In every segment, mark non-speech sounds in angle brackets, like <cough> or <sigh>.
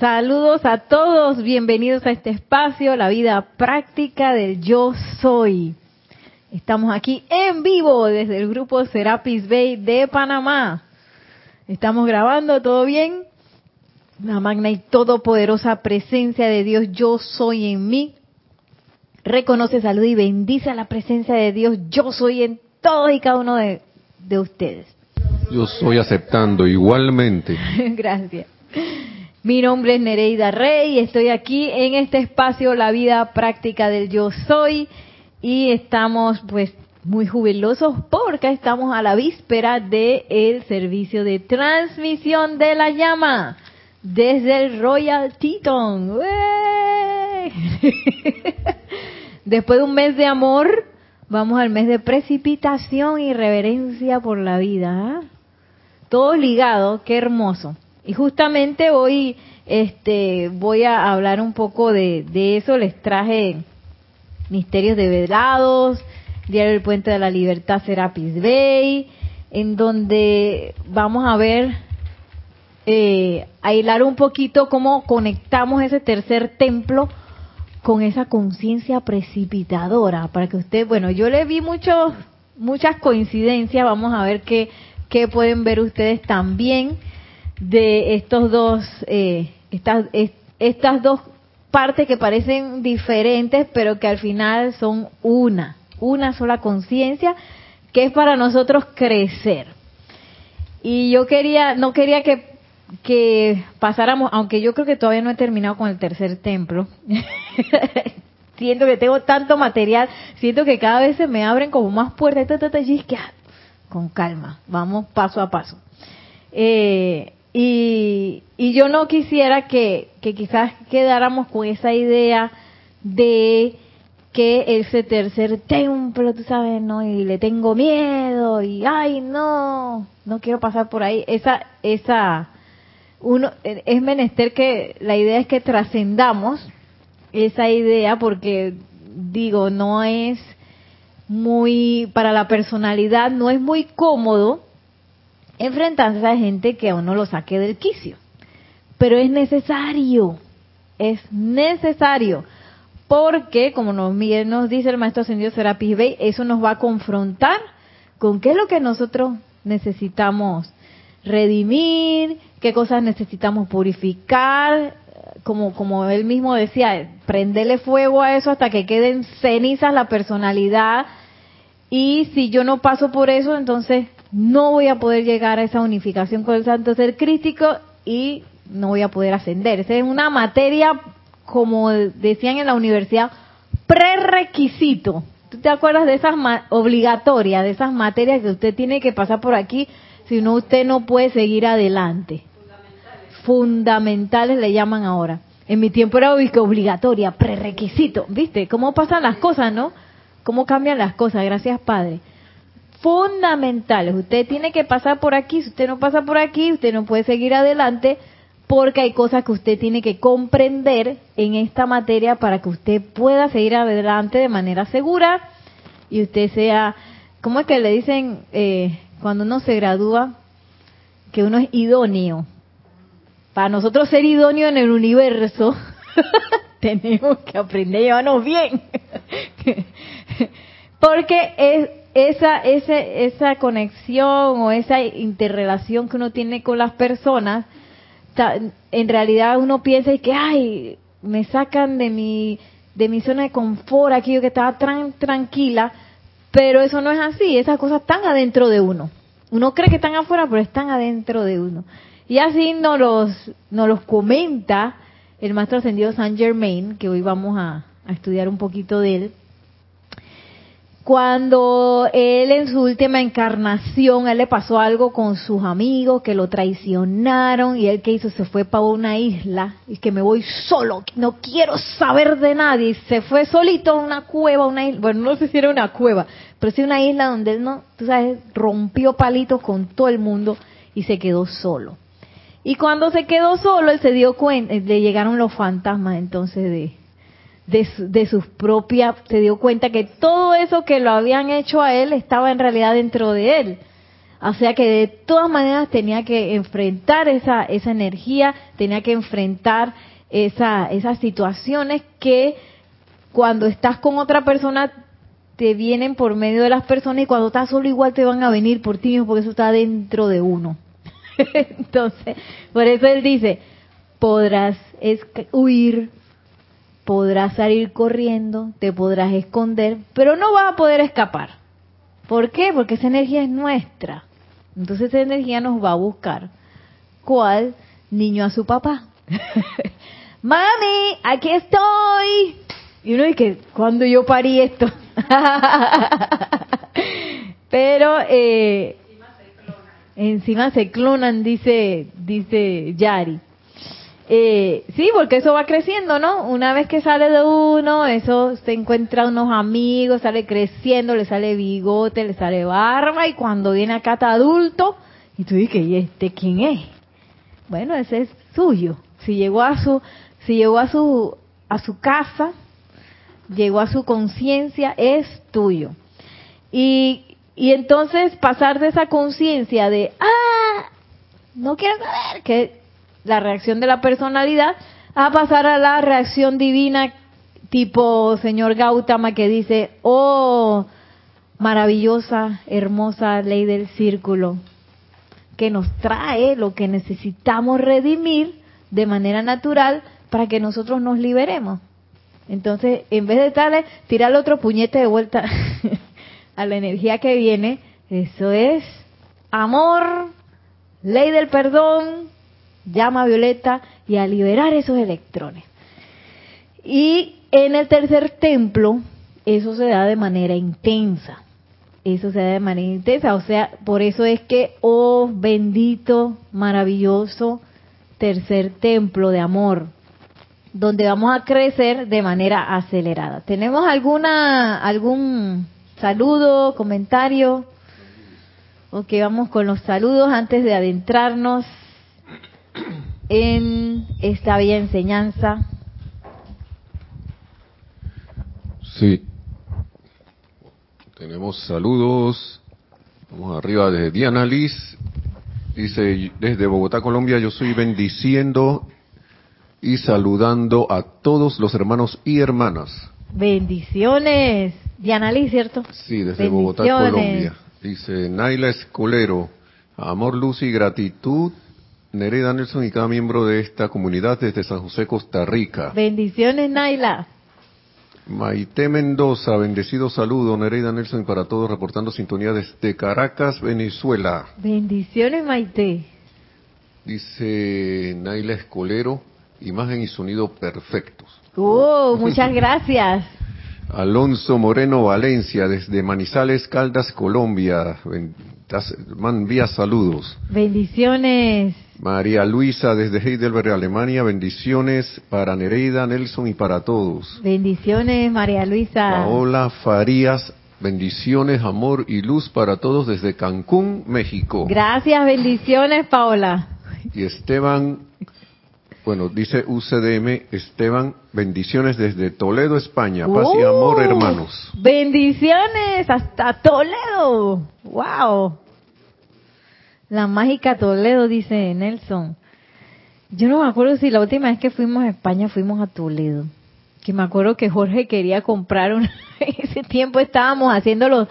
Saludos a todos, bienvenidos a este espacio, la vida práctica del yo soy. Estamos aquí en vivo desde el grupo Serapis Bay de Panamá. Estamos grabando, ¿todo bien? La magna y todopoderosa presencia de Dios, yo soy en mí. Reconoce, salud y bendice a la presencia de Dios, yo soy en todos y cada uno de, de ustedes. Yo soy aceptando igualmente. <laughs> Gracias. Mi nombre es Nereida Rey estoy aquí en este espacio La vida práctica del yo soy y estamos pues muy jubilosos porque estamos a la víspera del el servicio de transmisión de la llama desde el Royal Teton. <laughs> Después de un mes de amor, vamos al mes de precipitación y reverencia por la vida. ¿ah? Todo ligado, qué hermoso. Y justamente hoy este, voy a hablar un poco de, de eso. Les traje Misterios de Velados, Diario del Puente de la Libertad Serapis Bay, en donde vamos a ver, eh, a hilar un poquito cómo conectamos ese tercer templo con esa conciencia precipitadora, para que usted, bueno, yo le vi muchos, muchas coincidencias, vamos a ver qué, qué pueden ver ustedes también de estos dos, eh, estas, estas dos partes que parecen diferentes, pero que al final son una, una sola conciencia que es para nosotros crecer. Y yo quería, no quería que, que pasáramos, aunque yo creo que todavía no he terminado con el tercer templo. <laughs> siento que tengo tanto material, siento que cada vez se me abren como más puertas, y con calma, vamos paso a paso. Eh, y, y yo no quisiera que, que quizás quedáramos con esa idea de que ese tercer templo, tú sabes, ¿no? Y le tengo miedo y, ay, no, no quiero pasar por ahí. Esa, esa, uno, es menester que, la idea es que trascendamos esa idea porque, digo, no es muy, para la personalidad, no es muy cómodo enfrentarse a gente que a uno lo saque del quicio. Pero es necesario, es necesario, porque como nos, dice el maestro ascendido Serapis Bey, eso nos va a confrontar con qué es lo que nosotros necesitamos redimir, qué cosas necesitamos purificar, como, como él mismo decía, prenderle fuego a eso hasta que queden cenizas la personalidad. Y si yo no paso por eso, entonces no voy a poder llegar a esa unificación con el santo ser crítico y no voy a poder ascender. Esa es una materia, como decían en la universidad, prerequisito. ¿Tú te acuerdas de esas obligatorias, de esas materias que usted tiene que pasar por aquí? Si no, usted no puede seguir adelante. Fundamentales. Fundamentales le llaman ahora. En mi tiempo era obligatoria, prerequisito. ¿Viste? ¿Cómo pasan las cosas, no? ¿Cómo cambian las cosas? Gracias, Padre fundamentales. Usted tiene que pasar por aquí, si usted no pasa por aquí, usted no puede seguir adelante porque hay cosas que usted tiene que comprender en esta materia para que usted pueda seguir adelante de manera segura y usted sea, ¿cómo es que le dicen eh, cuando uno se gradúa? Que uno es idóneo. Para nosotros ser idóneo en el universo, <laughs> tenemos que aprender a llevarnos bien. <laughs> porque es esa, ese, esa conexión o esa interrelación que uno tiene con las personas, en realidad uno piensa y que, ay, me sacan de mi, de mi zona de confort, aquí yo que estaba tan tranquila, pero eso no es así, esas cosas están adentro de uno. Uno cree que están afuera, pero están adentro de uno. Y así nos los, los comenta el maestro ascendido Saint Germain, que hoy vamos a estudiar un poquito de él, cuando él en su última encarnación, él le pasó algo con sus amigos que lo traicionaron y él que hizo se fue para una isla y que me voy solo, no quiero saber de nadie, se fue solito a una cueva, una isla, bueno, no sé si era una cueva, pero sí una isla donde él no, tú sabes, rompió palitos con todo el mundo y se quedó solo. Y cuando se quedó solo, él se dio cuenta, le llegaron los fantasmas entonces de, de, sus propias, se dio cuenta que todo eso que lo habían hecho a él estaba en realidad dentro de él. O sea que de todas maneras tenía que enfrentar esa, esa energía, tenía que enfrentar esa, esas situaciones que cuando estás con otra persona te vienen por medio de las personas y cuando estás solo igual te van a venir por ti mismo porque eso está dentro de uno. <laughs> Entonces, por eso él dice, podrás huir, podrás salir corriendo, te podrás esconder, pero no vas a poder escapar. ¿Por qué? Porque esa energía es nuestra. Entonces esa energía nos va a buscar. ¿Cuál? Niño a su papá. <laughs> Mami, aquí estoy. Y uno dice, ¿cuándo yo parí esto? <laughs> Pero eh, encima se clonan, dice, dice Yari. Eh, sí, porque eso va creciendo, ¿no? Una vez que sale de uno, eso se encuentra unos amigos, sale creciendo, le sale bigote, le sale barba, y cuando viene acá está adulto, y tú dices, ¿y este quién es? Bueno, ese es suyo. Si llegó a su, si llegó a su, a su casa, llegó a su conciencia, es tuyo. Y, y entonces pasar de esa conciencia de, ah, no quiero saber, que la reacción de la personalidad, a pasar a la reacción divina tipo señor Gautama que dice, oh, maravillosa, hermosa ley del círculo, que nos trae lo que necesitamos redimir de manera natural para que nosotros nos liberemos. Entonces, en vez de darle, tirarle otro puñete de vuelta <laughs> a la energía que viene, eso es amor, ley del perdón, llama violeta y a liberar esos electrones. Y en el tercer templo, eso se da de manera intensa. Eso se da de manera intensa. O sea, por eso es que, oh bendito, maravilloso tercer templo de amor, donde vamos a crecer de manera acelerada. ¿Tenemos alguna algún saludo, comentario? Ok, vamos con los saludos antes de adentrarnos en esta bella enseñanza. Sí. Tenemos saludos. Vamos arriba de Diana Liz. Dice, desde Bogotá, Colombia, yo estoy bendiciendo y saludando a todos los hermanos y hermanas. Bendiciones. Diana Liz, ¿cierto? Sí, desde Bogotá, Colombia. Dice Naila Escolero, amor, luz y gratitud Nereida Nelson y cada miembro de esta comunidad desde San José, Costa Rica. Bendiciones, Naila. Maite Mendoza, bendecido saludo, Nereida Nelson y para todos, reportando sintonía desde Caracas, Venezuela. Bendiciones, Maite. Dice Naila Escolero, imagen y sonido perfectos. Oh, muchas gracias. <laughs> Alonso Moreno Valencia, desde Manizales, Caldas, Colombia. Man, vía saludos. Bendiciones. María Luisa desde Heidelberg, Alemania, bendiciones para Nereida, Nelson y para todos. Bendiciones, María Luisa. Paola Farías, bendiciones, amor y luz para todos desde Cancún, México. Gracias, bendiciones, Paola. Y Esteban, bueno, dice UCDM, Esteban, bendiciones desde Toledo, España. Paz y amor, uh, hermanos. Bendiciones hasta Toledo. Wow. La mágica Toledo, dice Nelson. Yo no me acuerdo si la última vez que fuimos a España fuimos a Toledo. Que me acuerdo que Jorge quería comprar un... <laughs> en ese tiempo estábamos haciendo los,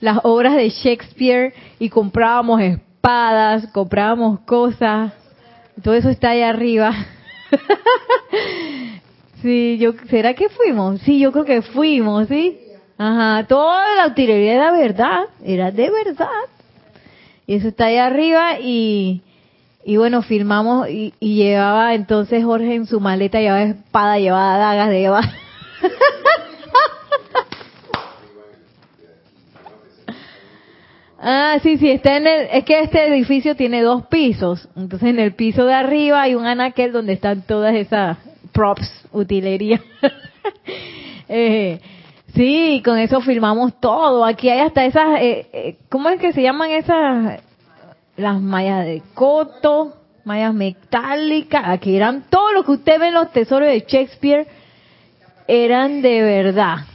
las obras de Shakespeare y comprábamos espadas, comprábamos cosas. Todo eso está ahí arriba. <laughs> sí, yo, ¿será que fuimos? Sí, yo creo que fuimos, ¿sí? Ajá, toda la utilería era verdad, era de verdad. Y eso está ahí arriba y, y bueno, filmamos y, llevaba entonces Jorge en su maleta, llevaba espada, llevaba dagas, llevaba... <laughs> Ah, sí, sí, está en el, es que este edificio tiene dos pisos, entonces en el piso de arriba hay un anaquel donde están todas esas props, utilería. <laughs> eh, Sí, con eso filmamos todo. Aquí hay hasta esas, eh, eh, ¿cómo es que se llaman esas? Las mallas de coto, mallas metálicas. Aquí eran todo lo que usted ve en los tesoros de Shakespeare, eran de verdad.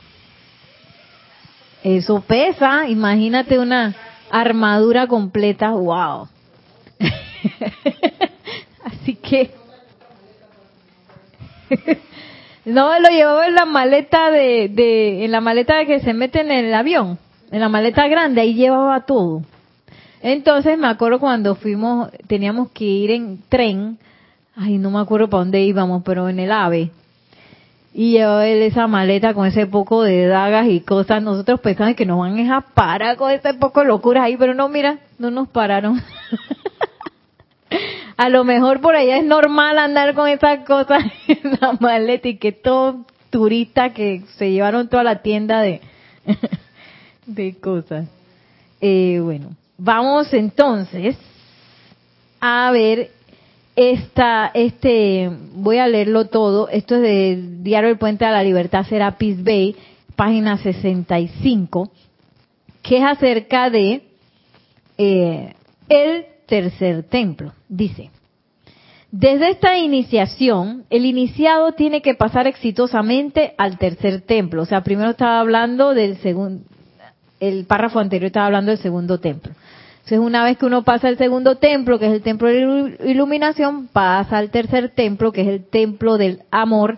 Eso pesa, imagínate una, armadura completa, wow. <laughs> Así que <laughs> no lo llevaba en la maleta de, de en la maleta que se mete en el avión, en la maleta grande, ahí llevaba todo. Entonces me acuerdo cuando fuimos, teníamos que ir en tren, ay, no me acuerdo para dónde íbamos, pero en el AVE. Y llevaba él esa maleta con ese poco de dagas y cosas. Nosotros pensamos que nos van a parar con ese poco de locuras ahí, pero no, mira, no nos pararon. <laughs> a lo mejor por allá es normal andar con esas cosas en <laughs> la maleta y que que se llevaron toda la tienda de, <laughs> de cosas. Eh, bueno, Vamos entonces a ver esta, este, voy a leerlo todo. Esto es del Diario El Puente a la Libertad, Serapis Bay, página 65, que es acerca de eh, el tercer templo. Dice, desde esta iniciación, el iniciado tiene que pasar exitosamente al tercer templo. O sea, primero estaba hablando del segundo, el párrafo anterior estaba hablando del segundo templo. Entonces, una vez que uno pasa al segundo templo, que es el templo de iluminación, pasa al tercer templo, que es el templo del amor.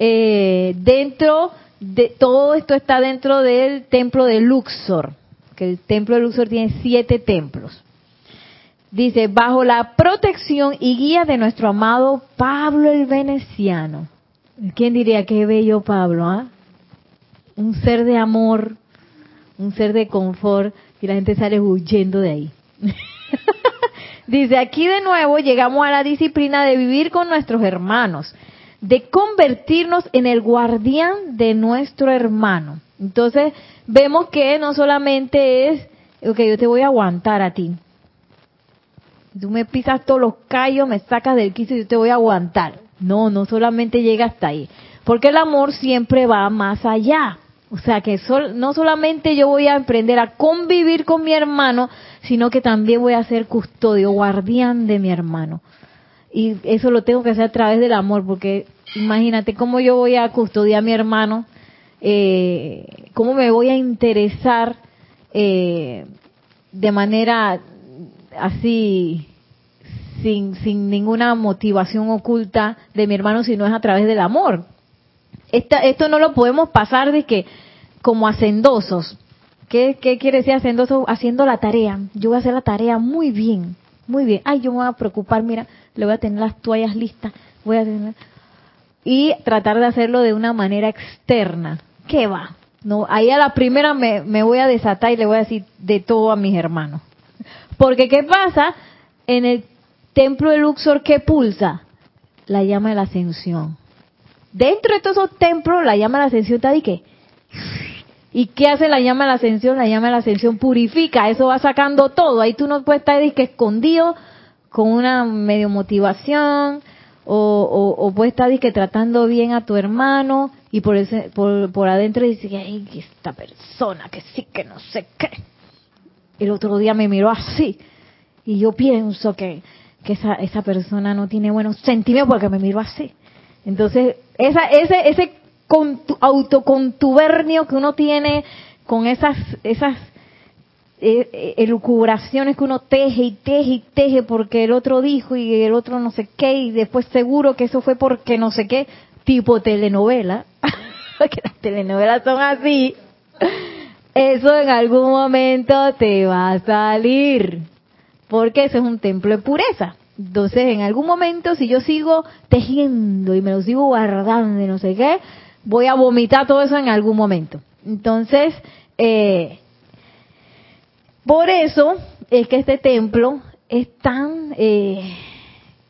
Eh, dentro de todo esto está dentro del templo de Luxor, que el templo de Luxor tiene siete templos. Dice, bajo la protección y guía de nuestro amado Pablo el Veneciano. ¿Quién diría qué bello Pablo? ah? Un ser de amor, un ser de confort y la gente sale huyendo de ahí. <laughs> Dice, aquí de nuevo llegamos a la disciplina de vivir con nuestros hermanos, de convertirnos en el guardián de nuestro hermano. Entonces, vemos que no solamente es, ok, yo te voy a aguantar a ti. Tú me pisas todos los callos, me sacas del quicio y yo te voy a aguantar. No, no solamente llega hasta ahí. Porque el amor siempre va más allá. O sea que no solamente yo voy a aprender a convivir con mi hermano, sino que también voy a ser custodio, guardián de mi hermano. Y eso lo tengo que hacer a través del amor, porque imagínate cómo yo voy a custodiar a mi hermano, eh, cómo me voy a interesar eh, de manera así, sin, sin ninguna motivación oculta de mi hermano, si no es a través del amor esto no lo podemos pasar de que como hacendosos. ¿Qué, ¿Qué quiere decir hacendoso? Haciendo la tarea. Yo voy a hacer la tarea muy bien, muy bien. Ay, yo me voy a preocupar, mira, le voy a tener las toallas listas, voy a tener... Y tratar de hacerlo de una manera externa. ¿Qué va? No, ahí a la primera me, me voy a desatar y le voy a decir de todo a mis hermanos. Porque ¿qué pasa? En el templo de Luxor, ¿qué pulsa? La llama de la ascensión dentro de todos esos templos, la llama de la ascensión está de qué? ¿Y qué hace la llama de la ascensión? La llama de la ascensión purifica, eso va sacando todo. Ahí tú no puedes estar que escondido con una medio motivación o, o, puedes estar que tratando bien a tu hermano y por, ese, por, por adentro dice ay, esta persona que sí que no sé qué. El otro día me miró así. Y yo pienso que, que esa, esa persona no tiene buenos sentimientos porque me miró así. Entonces, esa, ese, ese autocontubernio que uno tiene con esas, esas eh, eh, elucubraciones que uno teje y teje y teje porque el otro dijo y el otro no sé qué y después seguro que eso fue porque no sé qué, tipo telenovela, <laughs> que las telenovelas son así, eso en algún momento te va a salir, porque eso es un templo de pureza. Entonces, en algún momento, si yo sigo tejiendo y me lo sigo guardando y no sé qué, voy a vomitar todo eso en algún momento. Entonces, eh, por eso es que este templo es tan, eh,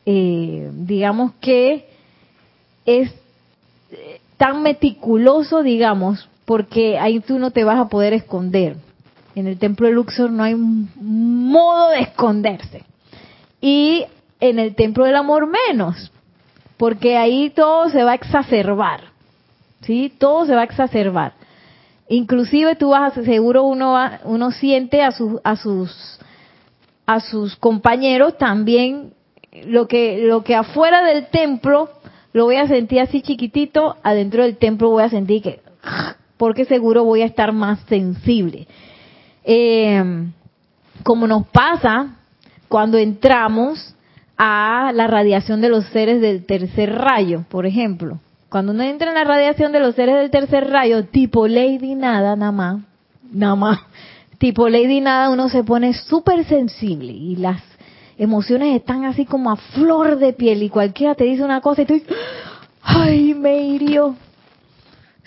eh, digamos que es tan meticuloso, digamos, porque ahí tú no te vas a poder esconder. En el templo de Luxor no hay modo de esconderse. Y en el templo del amor menos, porque ahí todo se va a exacerbar, ¿sí? Todo se va a exacerbar. Inclusive tú vas, seguro uno va, uno siente a sus a sus a sus compañeros también lo que lo que afuera del templo lo voy a sentir así chiquitito, adentro del templo voy a sentir que porque seguro voy a estar más sensible. Eh, como nos pasa cuando entramos a la radiación de los seres del tercer rayo, por ejemplo. Cuando uno entra en la radiación de los seres del tercer rayo, tipo Lady Nada, nada más, nada más, tipo Lady Nada, uno se pone súper sensible y las emociones están así como a flor de piel y cualquiera te dice una cosa y tú, ay, me hirió.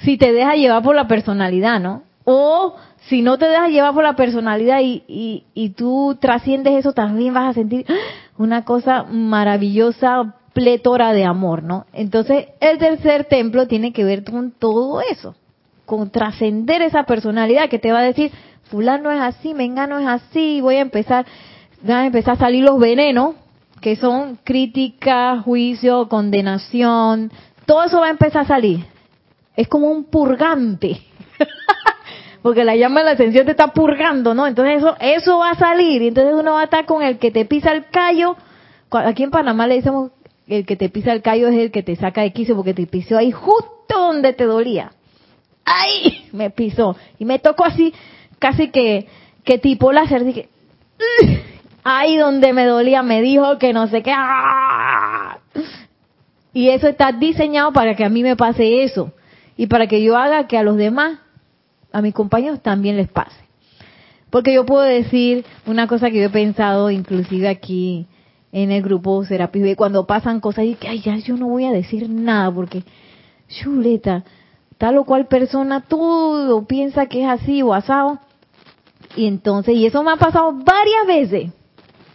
Si te deja llevar por la personalidad, ¿no? O si no te dejas llevar por la personalidad y, y, y tú trasciendes eso, también vas a sentir una cosa maravillosa, plétora de amor, ¿no? Entonces, el tercer templo tiene que ver con todo eso, con trascender esa personalidad que te va a decir, fulano es así, mengano es así, voy a empezar, van a empezar a salir los venenos, que son crítica, juicio, condenación, todo eso va a empezar a salir. Es como un purgante. <laughs> Porque la llama de la ascensión te está purgando, ¿no? Entonces eso, eso va a salir. Y entonces uno va a estar con el que te pisa el callo. Aquí en Panamá le decimos el que te pisa el callo es el que te saca de quicio porque te pisó ahí justo donde te dolía. ¡Ay! Me pisó. Y me tocó así, casi que, que tipo láser. Dije, ahí donde me dolía me dijo que no sé qué. ¡Ah! Y eso está diseñado para que a mí me pase eso. Y para que yo haga que a los demás, a mis compañeros también les pase. Porque yo puedo decir una cosa que yo he pensado inclusive aquí en el grupo Serapis cuando pasan cosas y que, ay, ya yo no voy a decir nada porque, chuleta, tal o cual persona todo piensa que es así o asado. Y entonces, y eso me ha pasado varias veces,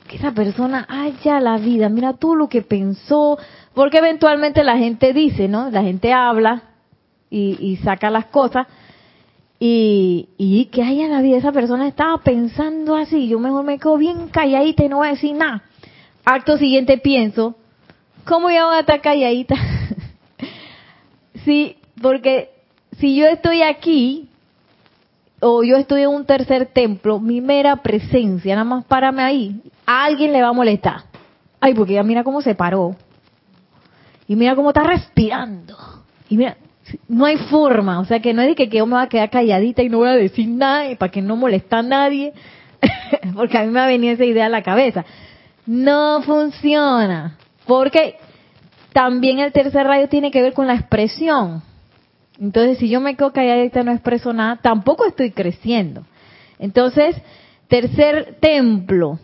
que esa persona haya la vida, mira tú lo que pensó, porque eventualmente la gente dice, ¿no? La gente habla y, y saca las cosas. Y, y que haya la vida, esa persona estaba pensando así, yo mejor me quedo bien calladita y no voy a decir nada acto siguiente pienso, ¿cómo ya voy a estar calladita? <laughs> sí, porque si yo estoy aquí o yo estoy en un tercer templo, mi mera presencia, nada más párame ahí, a alguien le va a molestar. Ay, porque ya mira cómo se paró. Y mira cómo está respirando. Y mira, no hay forma, o sea que no es de que, yo me voy a quedar calladita y no voy a decir nada para que no moleste a nadie, <laughs> porque a mí me ha venido esa idea a la cabeza no funciona. Porque también el tercer rayo tiene que ver con la expresión. Entonces, si yo me quedo calladita y no expreso nada, tampoco estoy creciendo. Entonces, tercer templo,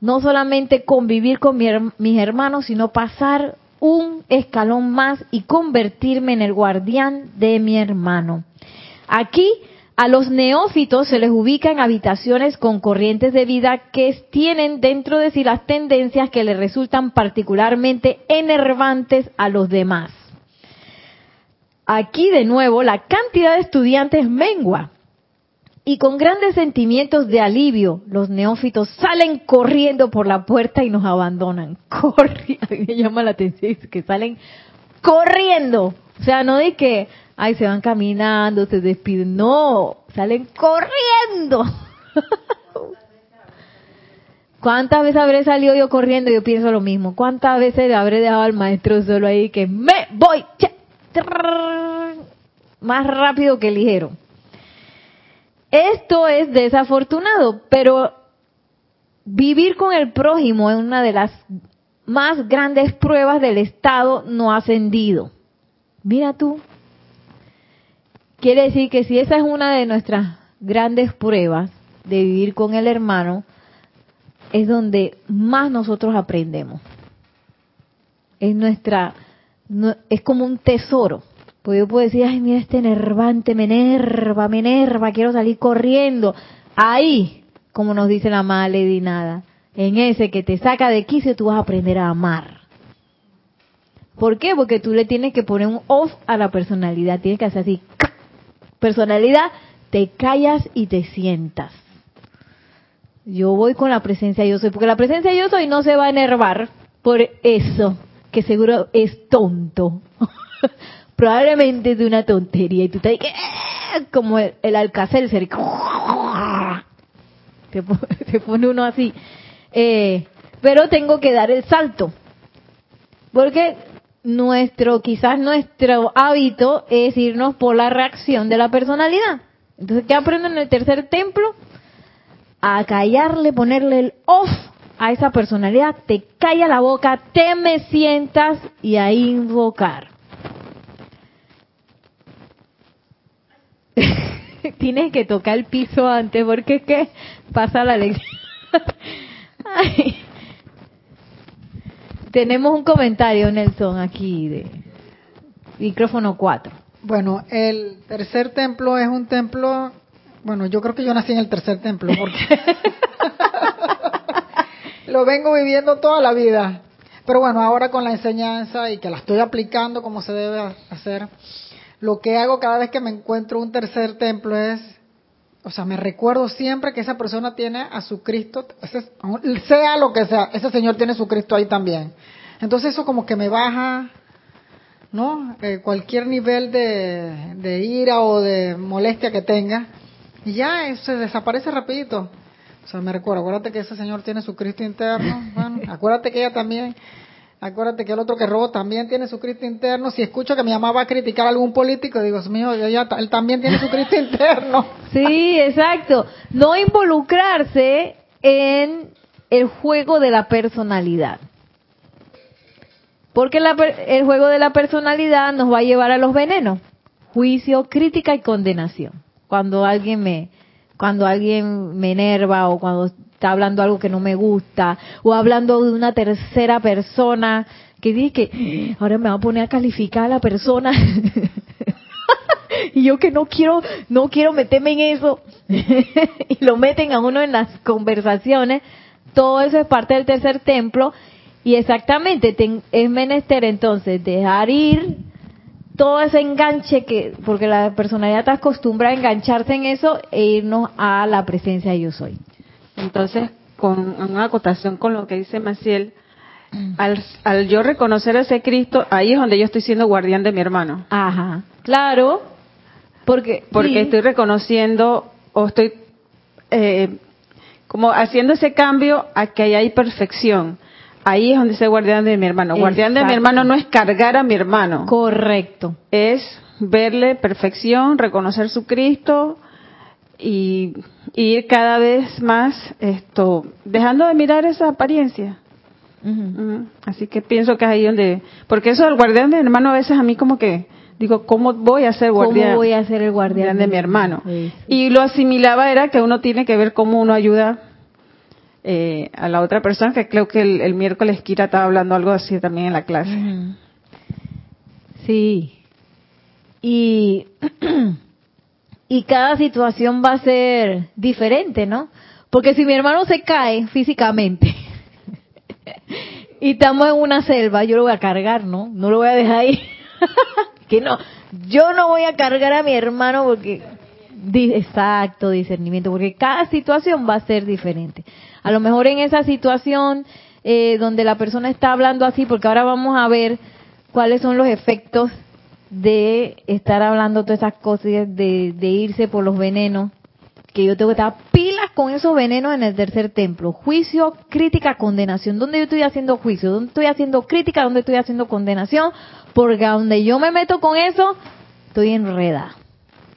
no solamente convivir con mis hermanos, sino pasar un escalón más y convertirme en el guardián de mi hermano. Aquí a los neófitos se les ubica en habitaciones con corrientes de vida que tienen dentro de sí las tendencias que les resultan particularmente enervantes a los demás. Aquí de nuevo la cantidad de estudiantes mengua y con grandes sentimientos de alivio los neófitos salen corriendo por la puerta y nos abandonan. <laughs> Corri a mí me llama la atención que salen corriendo. O sea, no de que ay, se van caminando, se despiden. No, salen corriendo. <laughs> ¿Cuántas veces habré salido yo corriendo? Yo pienso lo mismo. ¿Cuántas veces habré dejado al maestro solo ahí que me voy? Más rápido que ligero. Esto es desafortunado, pero vivir con el prójimo es una de las más grandes pruebas del estado no ascendido. Mira tú, Quiere decir que si esa es una de nuestras grandes pruebas de vivir con el hermano, es donde más nosotros aprendemos. Es nuestra, es como un tesoro. Pues yo puedo decir, ay, mira este nervante, me enerva, me enerva, quiero salir corriendo. Ahí, como nos dice la madre Nada, en ese que te saca de quicio, tú vas a aprender a amar. ¿Por qué? Porque tú le tienes que poner un off a la personalidad, tienes que hacer así, personalidad, te callas y te sientas. Yo voy con la presencia yo soy, porque la presencia yo soy no se va a enervar por eso, que seguro es tonto. <laughs> Probablemente de una tontería y tú te eh", como el, el alcacer, te, <laughs> te pone uno así. Eh, pero tengo que dar el salto. Porque nuestro, quizás nuestro hábito es irnos por la reacción de la personalidad. Entonces, ¿qué aprendo en el tercer templo? a callarle, ponerle el off a esa personalidad, te calla la boca, te me sientas y a invocar. Tienes que tocar el piso antes porque es que pasa la lección. <laughs> Tenemos un comentario, Nelson, aquí de micrófono 4. Bueno, el tercer templo es un templo, bueno, yo creo que yo nací en el tercer templo porque <laughs> lo vengo viviendo toda la vida. Pero bueno, ahora con la enseñanza y que la estoy aplicando como se debe hacer, lo que hago cada vez que me encuentro un tercer templo es, o sea, me recuerdo siempre que esa persona tiene a su Cristo, sea lo que sea, ese Señor tiene su Cristo ahí también. Entonces eso como que me baja ¿no? Eh, cualquier nivel de, ira o de molestia que tenga, y ya se desaparece rapidito. O sea, me recuerdo, acuérdate que ese señor tiene su Cristo interno, <laughs> bueno, acuérdate que ella también, acuérdate que el otro que robó también tiene su Cristo interno. Si escucho que mi mamá va a criticar a algún político, digo, Dios mío, él también tiene su Cristo <laughs> interno. Sí, exacto. No involucrarse en el juego de la personalidad. Porque el juego de la personalidad nos va a llevar a los venenos, juicio, crítica y condenación. Cuando alguien me, cuando alguien me enerva o cuando está hablando algo que no me gusta o hablando de una tercera persona que dice que ahora me va a poner a calificar a la persona <laughs> y yo que no quiero no quiero meterme en eso. <laughs> Y lo meten a uno en las conversaciones. Todo eso es parte del tercer templo. Y exactamente, es menester entonces dejar ir todo ese enganche que, porque la personalidad está acostumbrada a engancharse en eso e irnos a la presencia de yo soy. Entonces, con una acotación con lo que dice Maciel, al, al yo reconocer a ese Cristo, ahí es donde yo estoy siendo guardián de mi hermano. Ajá, claro, porque... Porque estoy reconociendo o estoy eh, como haciendo ese cambio a que ahí hay perfección. Ahí es donde dice guardián de mi hermano. Guardián de mi hermano no es cargar a mi hermano. Correcto. Es verle perfección, reconocer su Cristo y, ir cada vez más esto, dejando de mirar esa apariencia. Así que pienso que es ahí donde, porque eso del guardián de mi hermano a veces a mí como que digo, ¿cómo voy a ser guardián? ¿Cómo voy a ser el guardián de, mi hermano? Y lo asimilaba era que uno tiene que ver cómo uno ayuda eh, a la otra persona, que creo que el, miércoles Kira estaba hablando algo así también en la clase. Sí. Y, <clears throat> y cada situación va a ser diferente, ¿no? Porque si mi hermano se cae físicamente <laughs> y estamos en una selva, yo lo voy a cargar, ¿no? No lo voy a dejar ahí. <laughs> que no, yo no voy a cargar a mi hermano porque exacto discernimiento, porque cada situación va a ser diferente. A lo mejor en esa situación eh, donde la persona está hablando así, porque ahora vamos a ver cuáles son los efectos de estar hablando todas esas cosas, de, de irse por los venenos, que yo tengo que estar pilas con esos venenos en el tercer templo. Juicio, crítica, condenación. ¿Dónde yo estoy haciendo juicio? ¿Dónde estoy haciendo crítica? ¿Dónde estoy haciendo condenación? Porque donde yo me meto con eso, estoy enredada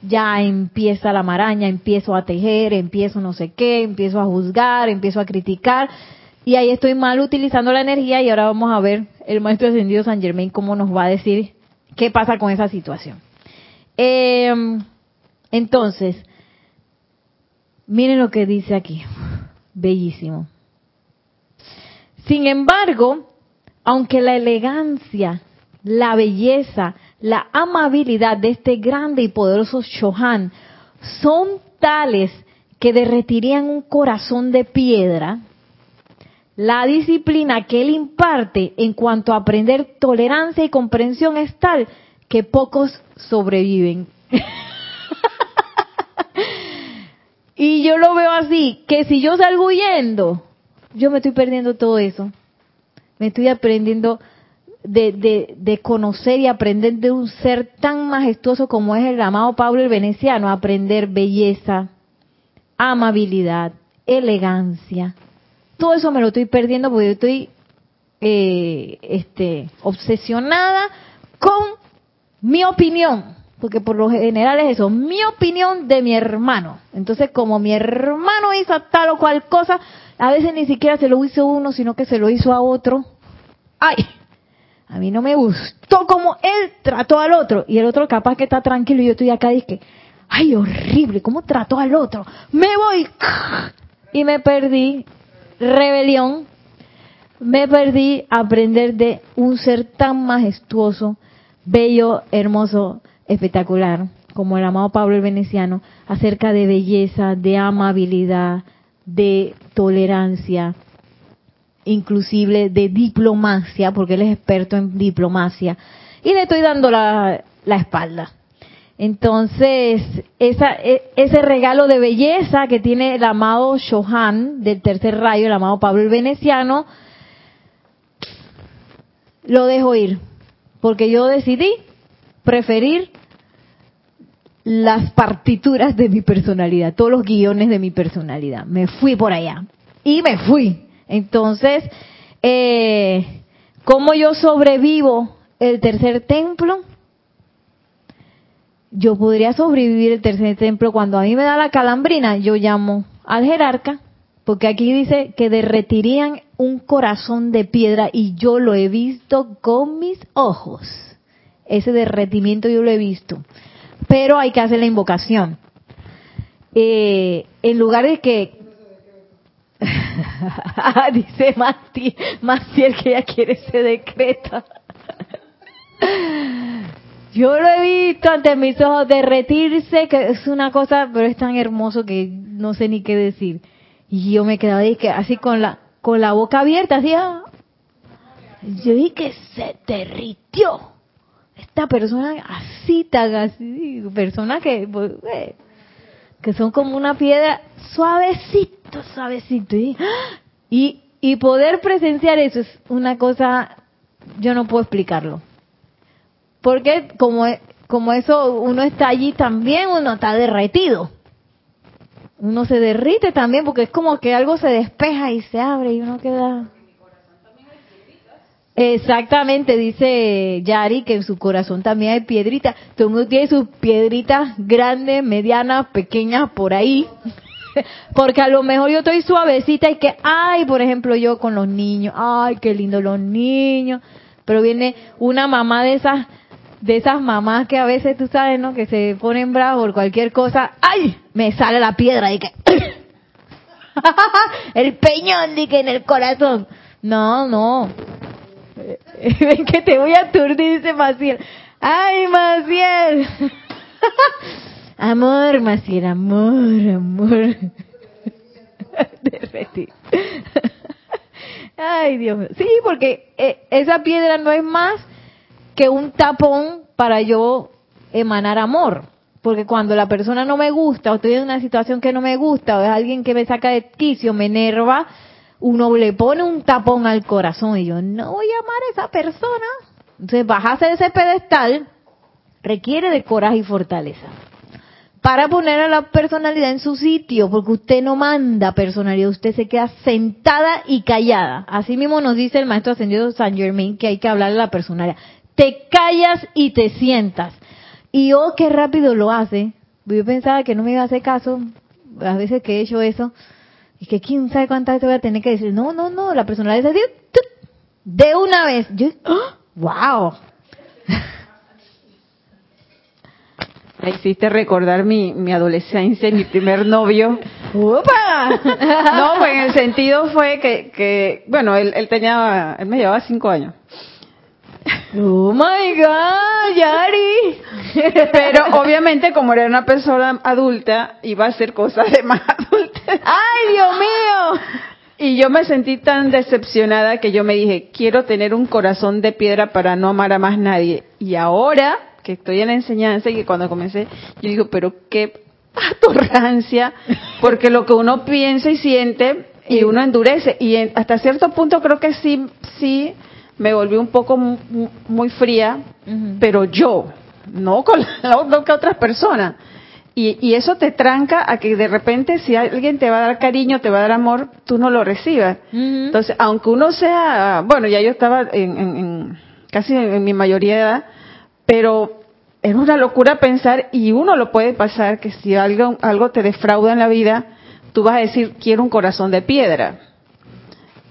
ya empieza la maraña, empiezo a tejer, empiezo no sé qué, empiezo a juzgar, empiezo a criticar y ahí estoy mal utilizando la energía y ahora vamos a ver el maestro ascendido San Germain cómo nos va a decir qué pasa con esa situación. Em, entonces, miren lo que dice aquí, bellísimo. Sin embargo, aunque la elegancia, la belleza, la amabilidad de este grande y poderoso Shohan son tales que derretirían un corazón de piedra, la disciplina que él imparte en cuanto a aprender tolerancia y comprensión es tal que pocos sobreviven. <laughs> y yo lo veo así, que si yo salgo huyendo, yo me estoy perdiendo todo eso. Me estoy aprendiendo de, de, conocer y aprender de un ser tan majestuoso como es el amado Pablo el Veneciano, aprender belleza, amabilidad, elegancia. Todo eso me lo estoy perdiendo porque yo estoy eh, este, obsesionada con mi opinión. porque por lo general es eso, mi opinión de mi hermano. Entonces, como mi hermano hizo tal o cual cosa, a veces ni siquiera se lo hizo uno, sino que se lo hizo a otro. ¡Ay! A mí no me gustó como él trató al otro. Y el otro capaz que está tranquilo y yo estoy acá y que, ¡ay, horrible! ¿Cómo trató al otro? Me voy. Y me perdí. Rebelión. Me perdí aprender de un ser tan majestuoso, bello, hermoso, espectacular, como el amado Pablo el Veneciano, acerca de belleza, de amabilidad, de tolerancia, inclusive de diplomacia, porque él es experto en diplomacia, y le estoy dando la, la espalda. Entonces, esa, e, ese regalo de belleza que tiene el amado Shohan del tercer rayo, el amado Pablo el Veneciano, lo dejo ir, porque yo decidí preferir las partituras de mi personalidad, todos los guiones de mi personalidad. Me fui por allá y me fui. Entonces, eh, ¿cómo yo sobrevivo el tercer templo? Yo podría sobrevivir el tercer templo cuando a mí me da la calambrina, yo llamo al jerarca, porque aquí dice que derretirían un corazón de piedra y yo lo he visto con mis ojos. Ese derretimiento yo lo he visto. Pero hay que hacer la invocación. Eh, en lugar de que <laughs> dice Maciel que ella quiere ese decreto. Yo lo he visto ante mis ojos derretirse, que es una cosa, pero es tan hermoso que no sé ni qué decir. Y yo me quedaba ahí, que así con la con la boca abierta, así. Ah. Yo vi que se derritió. Esta persona así, tan así, persona que, pues, eh, que son como una piedra suavecito, suavecito. Y, y poder presenciar eso es una cosa, yo no puedo explicarlo. Porque como, como eso uno está allí también, uno está derretido. Uno se derrite también porque es como que algo se despeja y se abre y uno queda... Exactamente, dice Yari que en su corazón también hay piedritas. Todo el mundo tiene sus piedritas grandes, medianas, pequeñas por ahí. <laughs> Porque a lo mejor yo estoy suavecita y que, ay, por ejemplo, yo con los niños, ay, qué lindo los niños. Pero viene una mamá de esas, de esas mamás que a veces tú sabes, ¿no? Que se ponen bravos por cualquier cosa, ay, me sale la piedra y que, <laughs> el peñón, de que en el corazón. No, no, <laughs> Ven que te voy a aturdir, dice Maciel. ¡Ay, Maciel! Amor, Maciel, amor, amor. <laughs> Derretir. Ay, Dios mío. Sí, porque eh, esa piedra no es más que un tapón para yo emanar amor. Porque cuando la persona no me gusta, o estoy en una situación que no me gusta, o es alguien que me saca de quicio, me enerva, uno le pone un tapón al corazón y yo no voy a amar a esa persona. Entonces, bajarse de ese pedestal requiere de coraje y fortaleza. Para poner a la personalidad en su sitio, porque usted no manda personalidad, usted se queda sentada y callada. Así mismo nos dice el maestro ascendido San Germain que hay que hablarle a la personalidad. Te callas y te sientas. Y oh, qué rápido lo hace. Yo pensaba que no me iba a hacer caso, las veces que he hecho eso, y que quién sabe cuántas veces voy a tener que decir, no, no, no, la personalidad de de una vez. Yo, ¡Wow! Me hiciste recordar mi, mi adolescencia y mi primer novio. ¡Upa! <laughs> No, pues en el sentido fue que, que bueno, él, él tenía, él me llevaba cinco años. Oh my God, Yari. Pero obviamente como era una persona adulta, iba a hacer cosas de más adulta. ¡Ay, Dios mío! Y yo me sentí tan decepcionada que yo me dije, quiero tener un corazón de piedra para no amar a más nadie. Y ahora que estoy en la enseñanza y que cuando comencé, yo digo, pero qué atorrancia, porque lo que uno piensa y siente y uno endurece. Y hasta cierto punto creo que sí, sí me volví un poco muy, fría, pero yo, no con, no con <laughs> otras personas. Y, y, eso te tranca a que de repente si alguien te va a dar cariño, te va a dar amor, tú no lo recibas. Entonces, aunque uno sea, bueno, ya yo estaba en, en, casi en, mi mayoría de edad, pero es una locura pensar y uno lo puede pasar que si algo, algo te defrauda en la vida, tú vas a decir, quiero un corazón de piedra.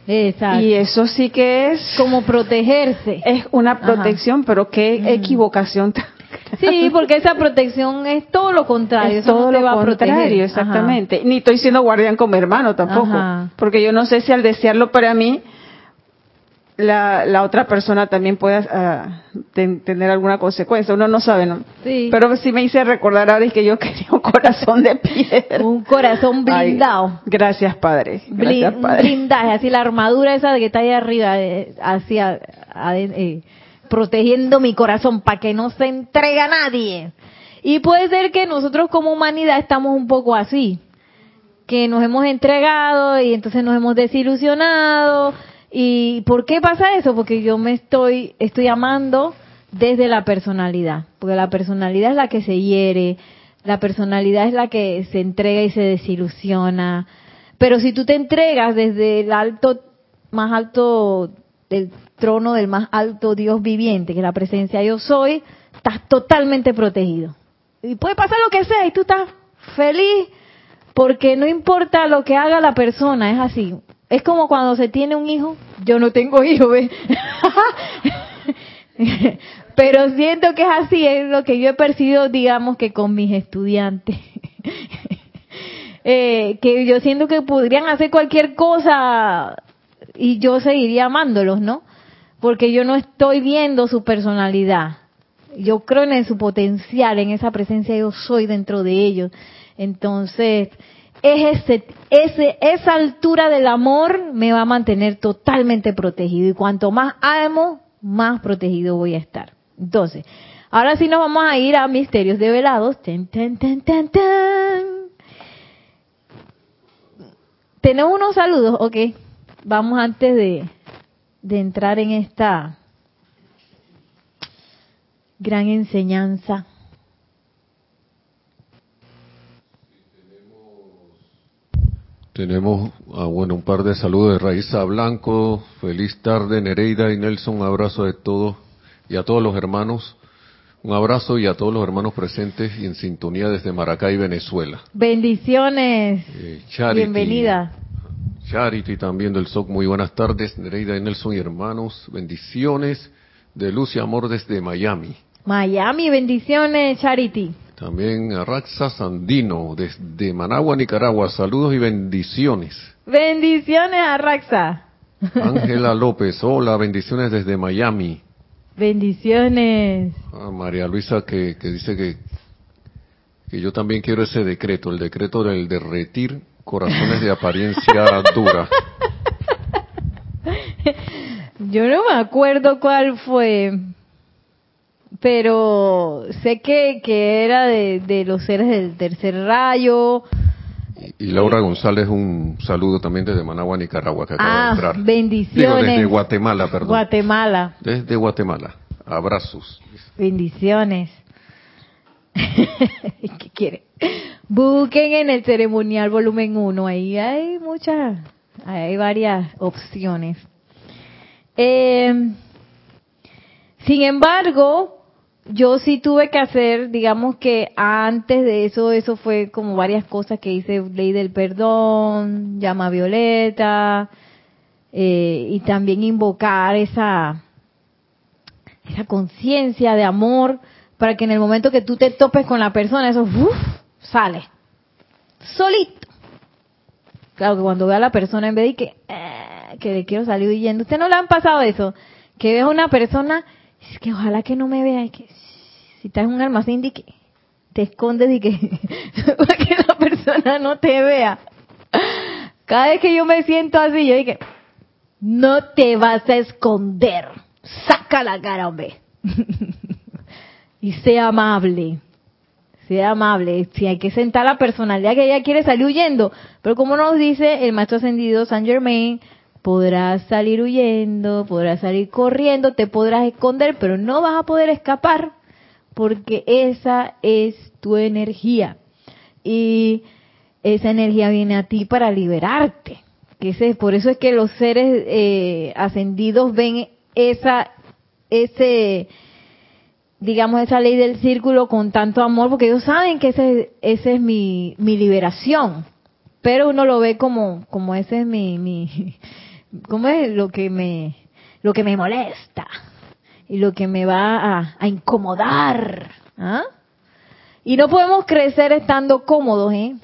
Exacto. Y eso sí que es como protegerse. es una protección, pero qué Mm. equivocación Sí, porque esa protección es todo lo contrario. es eso no todo te lo va a proteger. contrario, Ajá. exactamente. Ni estoy siendo guardián como hermano tampoco, Ajá. porque yo no sé si al desearlo para mí la, la otra persona también pueda ah, ten- tener alguna consecuencia. Uno no sabe, ¿no? Sí. Pero sí me hice recordar ahora es que yo <laughs> quería un corazón de piedra. un corazón Ay, blindado. gracias, Padre. Gracias, Padre. blindaje, así la armadura esa que está ahí arriba, eh, hacia, eh, protegiendo mi corazón para que no se entregue a nadie. Y puede ser que nosotros como humanidad estamos un poco así, que nos hemos entregado y entonces nos hemos desilusionado. ¿Y por qué pasa eso? Porque yo me estoy, estoy amando desde la personalidad, porque la personalidad es la que se hiere, la personalidad es la que se entrega y se desilusiona. Pero si tú te entregas desde el alto, más alto del trono del más alto Dios viviente, que es la presencia yo soy, estás totalmente protegido. Y puede pasar lo que sea y tú estás feliz porque no importa lo que haga la persona, es así. Es como cuando se tiene un hijo, yo no tengo hijo, ¿ves? <laughs> Pero siento que es así, es lo que yo he percibido, digamos que con mis estudiantes. <laughs> Eh, que yo siento que podrían hacer cualquier cosa y yo seguiría amándolos, ¿no? Porque yo no estoy viendo su personalidad. Yo creo en su potencial, en esa presencia yo soy dentro de ellos. Entonces, es ese, ese, esa altura del amor me va a mantener totalmente protegido. Y cuanto más amo, más protegido voy a estar. Entonces, ahora sí nos vamos a ir a misterios develados. Tan, tan, tan, tan, tan. Tenemos unos saludos, ok. Vamos antes de, de entrar en esta gran enseñanza. Tenemos, ah, bueno, un par de saludos de Raiza Blanco. Feliz tarde, Nereida y Nelson. Un abrazo de todos y a todos los hermanos. Un abrazo y a todos los hermanos presentes y en sintonía desde Maracay, Venezuela. Bendiciones. Eh, Charity, Bienvenida. Charity también del SOC. Muy buenas tardes, Nereida y Nelson y hermanos. Bendiciones de luz y amor desde Miami. Miami, bendiciones, Charity. También a Raxa Sandino desde Managua, Nicaragua. Saludos y bendiciones. Bendiciones a Raxa. Ángela López, hola, bendiciones desde Miami. Bendiciones. A María Luisa que, que dice que, que yo también quiero ese decreto, el decreto del derretir corazones de apariencia dura. <laughs> Yo no me acuerdo cuál fue, pero sé que, que era de, de los seres del tercer rayo. Y, Laura González, un saludo también desde Managua, Nicaragua, que acaba de Ah, entrar. bendiciones. Digo, desde Guatemala, perdón. Guatemala. Desde Guatemala. Abrazos. Bendiciones. <laughs> ¿Qué quiere? Busquen en el ceremonial volumen 1, ahí hay muchas, hay varias opciones. Eh, sin embargo, yo sí tuve que hacer, digamos que antes de eso, eso fue como varias cosas que hice, ley del perdón, llama violeta, eh, y también invocar esa, esa conciencia de amor para que en el momento que tú te topes con la persona, eso uf, sale solito. Claro que cuando ve a la persona en vez de que, eh, que le quiero salir huyendo, ¿usted no le han pasado eso? Que ves a una persona, es que ojalá que no me vea, y que si estás en un almacén te escondes y que <laughs> para que la persona no te vea. Cada vez que yo me siento así, yo dije, no te vas a esconder, saca la cara, hombre. <laughs> y sea amable. Sea amable. Si hay que sentar la personalidad que ella quiere salir huyendo. Pero como nos dice el maestro ascendido San Germain, podrás salir huyendo, podrás salir corriendo, te podrás esconder, pero no vas a poder escapar porque esa es tu energía. Y esa energía viene a ti para liberarte. Que ese, por eso es que los seres eh, ascendidos ven esa, ese, digamos, esa ley del círculo con tanto amor, porque ellos saben que ese, ese es mi, mi liberación. Pero uno lo ve como, como ese es mi, mi, como es lo que me, lo que me molesta y lo que me va a, incomodar. ¿ah? Y no podemos crecer estando cómodos, ¿eh?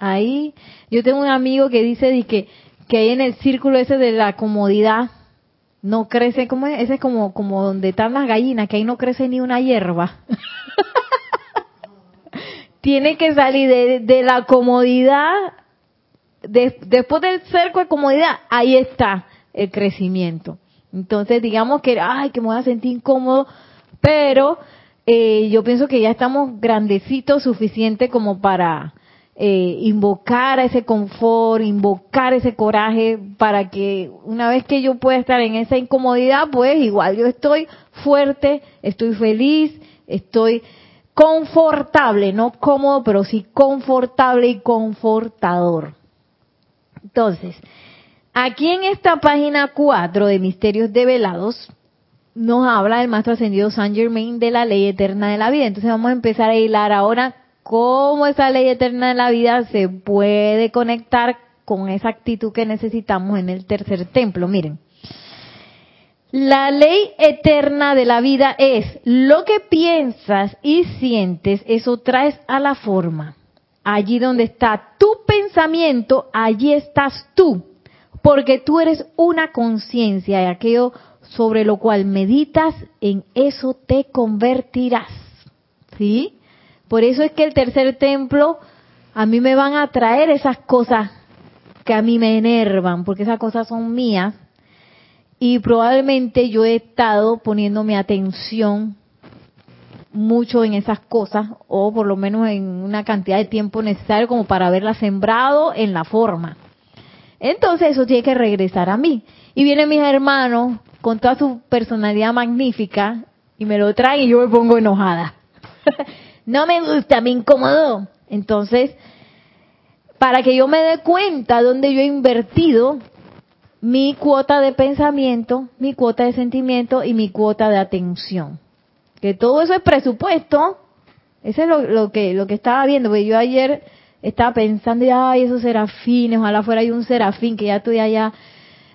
Ahí, yo tengo un amigo que dice que, que ahí en el círculo ese de la comodidad, no crece, ¿cómo es? Ese es como, como donde están las gallinas, que ahí no crece ni una hierba. <laughs> Tiene que salir de, la comodidad, después del cerco de comodidad, ahí está el crecimiento. Entonces, digamos que, ay, que me voy a sentir incómodo, pero eh, yo pienso que ya estamos grandecitos suficiente como para eh, invocar ese confort, invocar ese coraje para que una vez que yo pueda estar en esa incomodidad, pues igual yo estoy fuerte, estoy feliz, estoy confortable, no cómodo, pero sí confortable y confortador. Entonces, aquí en esta página 4 de Misterios Develados, nos habla el Maestro Ascendido San Germain de la ley eterna de la vida. Entonces vamos a empezar a hilar ahora cómo esa ley eterna de la vida se puede conectar con esa actitud que necesitamos en el tercer templo. Miren, la ley eterna de la vida es lo que piensas y sientes, eso traes a la forma. Allí donde está tu pensamiento, allí estás tú, porque tú eres una conciencia y aquello sobre lo cual meditas, en eso te convertirás. ¿Sí? Por eso es que el tercer templo a mí me van a traer esas cosas que a mí me enervan, porque esas cosas son mías. Y probablemente yo he estado poniendo mi atención mucho en esas cosas, o por lo menos en una cantidad de tiempo necesario como para haberlas sembrado en la forma. Entonces eso tiene que regresar a mí. Y vienen mis hermanos con toda su personalidad magnífica y me lo traen y yo me pongo enojada. <laughs> no me gusta, me incomodó. Entonces, para que yo me dé cuenta dónde yo he invertido mi cuota de pensamiento, mi cuota de sentimiento y mi cuota de atención. Que todo eso es presupuesto. Eso es lo, que lo que estaba viendo, porque yo ayer estaba pensando, ay, esos serafines, ojalá fuera yo un serafín, que ya estoy allá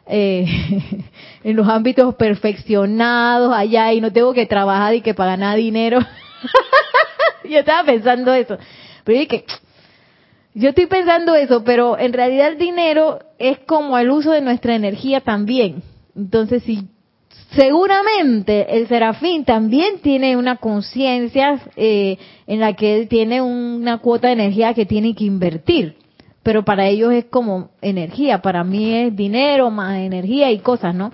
eh, <laughs> en los ámbitos perfeccionados allá y no tengo que trabajar y que pagar nada dinero. <laughs> yo estaba pensando eso. Pero dije, yo estoy pensando eso, pero en realidad el dinero es como el uso de nuestra energía también. Entonces, si seguramente el serafín también tiene una conciencia eh, en la que él tiene una cuota de energía que tiene que invertir. Pero para ellos es como energía, para mí es dinero más energía y cosas, ¿no?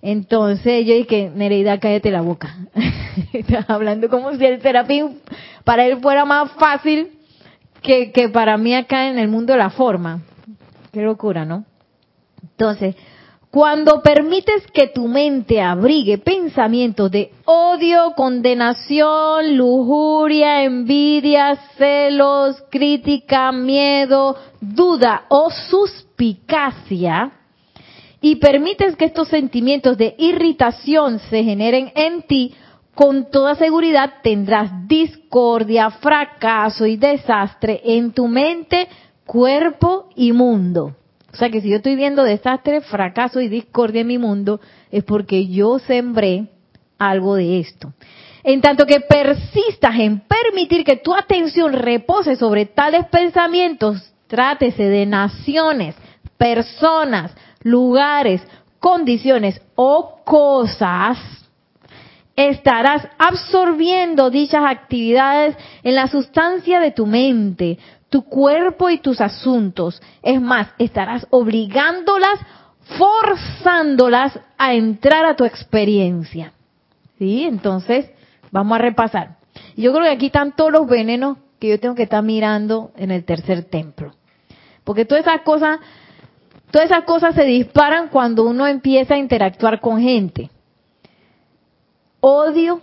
Entonces yo dije, Nereida, cállate la boca. <laughs> Estás hablando como si el serafín para él fuera más fácil que, que para mí acá en el mundo de la forma. Qué locura, ¿no? Entonces, cuando permites que tu mente abrigue pensamientos de odio, condenación, lujuria, envidia, celos, crítica, miedo, duda o suspicacia, y permites que estos sentimientos de irritación se generen en ti, con toda seguridad tendrás discordia, fracaso y desastre en tu mente, cuerpo y mundo. O sea que si yo estoy viendo desastre, fracaso y discordia en mi mundo, es porque yo sembré algo de esto. En tanto que persistas en permitir que tu atención repose sobre tales pensamientos, trátese de naciones, personas, lugares, condiciones o cosas, estarás absorbiendo dichas actividades en la sustancia de tu mente, tu cuerpo y tus asuntos. Es más, estarás obligándolas, forzándolas a entrar a tu experiencia. ¿Sí? Entonces, vamos a repasar. Yo creo que aquí están todos los venenos que yo tengo que estar mirando en el tercer templo. Porque todas esas cosas Todas esas cosas se disparan cuando uno empieza a interactuar con gente. Odio,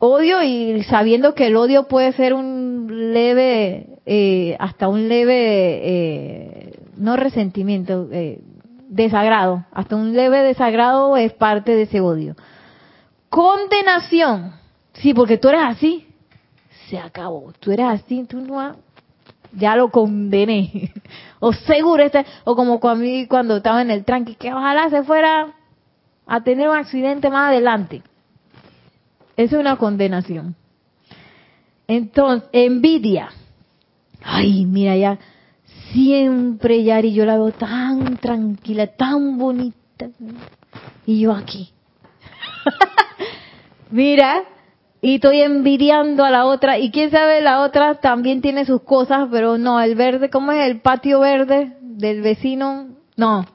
odio y sabiendo que el odio puede ser un leve, eh, hasta un leve, eh, no resentimiento, eh, desagrado, hasta un leve desagrado es parte de ese odio. Condenación. Sí, porque tú eres así. Se acabó. Tú eres así, tú no ya lo condené. <laughs> o seguro este, o como cuando, cuando estaba en el tranqui, que ojalá se fuera a tener un accidente más adelante. Eso es una condenación. Entonces, envidia. Ay, mira ya, siempre Yari yo la veo tan tranquila, tan bonita. Y yo aquí. <laughs> mira, y estoy envidiando a la otra y quién sabe la otra también tiene sus cosas pero no el verde cómo es el patio verde del vecino no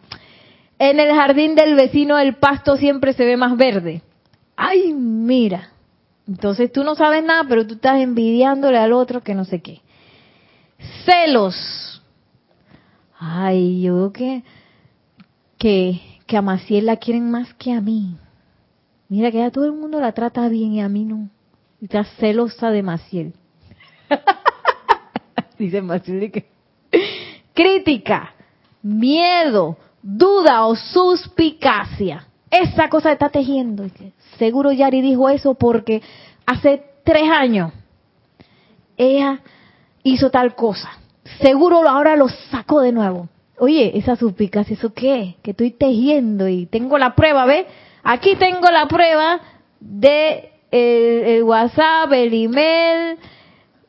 en el jardín del vecino el pasto siempre se ve más verde ay mira entonces tú no sabes nada pero tú estás envidiándole al otro que no sé qué celos ay yo que que que a Maciel la quieren más que a mí Mira que ya todo el mundo la trata bien y a mí no. Está celosa de Maciel. <laughs> Dice Maciel. Crítica, miedo, duda o suspicacia. Esa cosa está tejiendo. Seguro Yari dijo eso porque hace tres años ella hizo tal cosa. Seguro ahora lo sacó de nuevo. Oye, esa suspicacia, ¿eso qué? Que estoy tejiendo y tengo la prueba, ¿ves? Aquí tengo la prueba de el, WhatsApp, el email,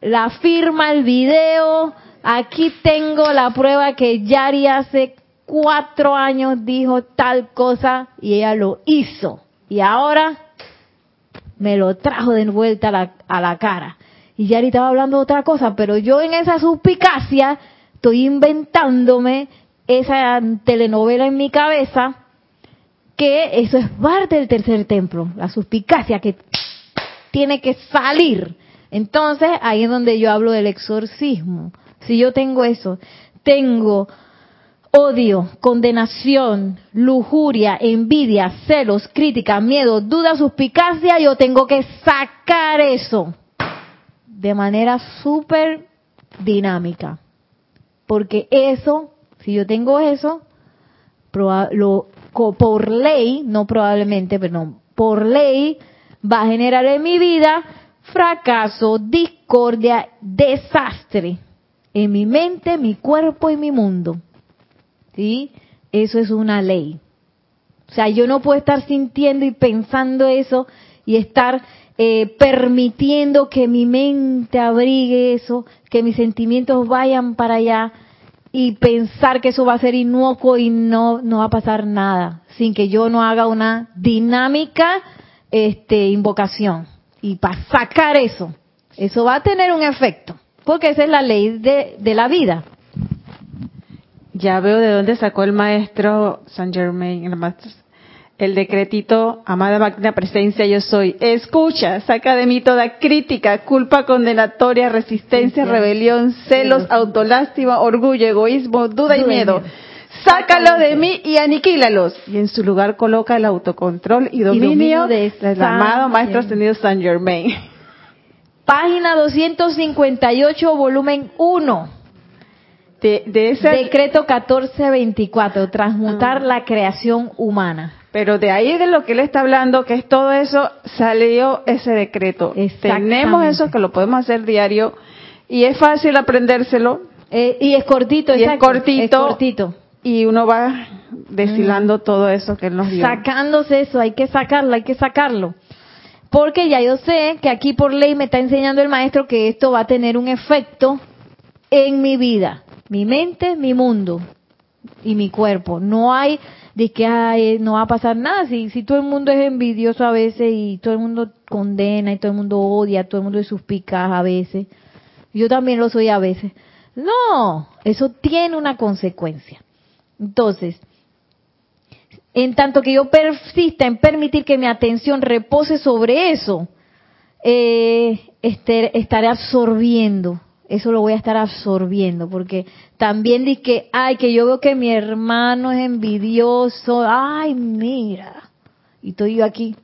la firma, el video. Aquí tengo la prueba que Yari hace cuatro años dijo tal cosa y ella lo hizo. Y ahora me lo trajo de vuelta a la, cara. Y Yari estaba hablando de otra cosa, pero yo en esa suspicacia estoy inventándome esa telenovela en mi cabeza que eso es parte del tercer templo, la suspicacia que tiene que salir. Entonces, ahí es donde yo hablo del exorcismo. Si yo tengo eso, tengo odio, condenación, lujuria, envidia, celos, crítica, miedo, duda, suspicacia, yo tengo que sacar eso de manera súper dinámica. Porque eso, si yo tengo eso, por ley, no probablemente, pero por ley, va a generar en mi vida fracaso, discordia, desastre en mi mente, mi cuerpo y mi mundo. ¿Sí? Eso es una ley. O sea, yo no puedo estar sintiendo y pensando eso y estar eh, permitiendo que mi mente abrigue eso, que mis sentimientos vayan para allá y pensar que eso va a ser inocuo y no, no va a pasar nada sin que yo no haga una dinámica este, invocación. Y para sacar eso, eso va a tener un efecto, porque esa es la ley de, de la vida. Ya veo de dónde sacó el maestro Saint Germain, el, el decretito, amada magna presencia yo soy. Escucha, saca de mí toda crítica, culpa condenatoria, resistencia, rebelión, celos, autolástima, orgullo, egoísmo, duda, y miedo sácalo de mí y aniquílalos. Y en su lugar coloca el autocontrol y dominio, del amado Maestro Ascendido Saint Germain. Página 258, volumen 1. De, ese decreto 1424, transmutar ah. la creación humana. Pero de ahí de lo que él está hablando, que es todo eso, salió ese decreto. Tenemos eso que lo podemos hacer diario y es fácil aprendérselo. Eh, y es cortito, y es cortito. Es cortito y uno va deshilando todo eso que él nos dio. Sacándose eso, hay que sacarlo, hay que sacarlo. Porque ya yo sé que aquí por ley me está enseñando el maestro que esto va a tener un efecto en mi vida, mi mente, mi mundo y mi cuerpo. No hay de que no va a pasar nada. Si, si todo el mundo es envidioso a veces y todo el mundo condena y todo el mundo odia, todo el mundo es suspicaz a veces. Yo también lo soy a veces. No, eso tiene una consecuencia. Entonces, en tanto que yo persista en permitir que mi atención repose sobre eso, eh, estaré absorbiendo, eso lo voy a estar absorbiendo, porque también di que, ay, que yo veo que mi hermano es envidioso, ay, mira, y estoy yo aquí,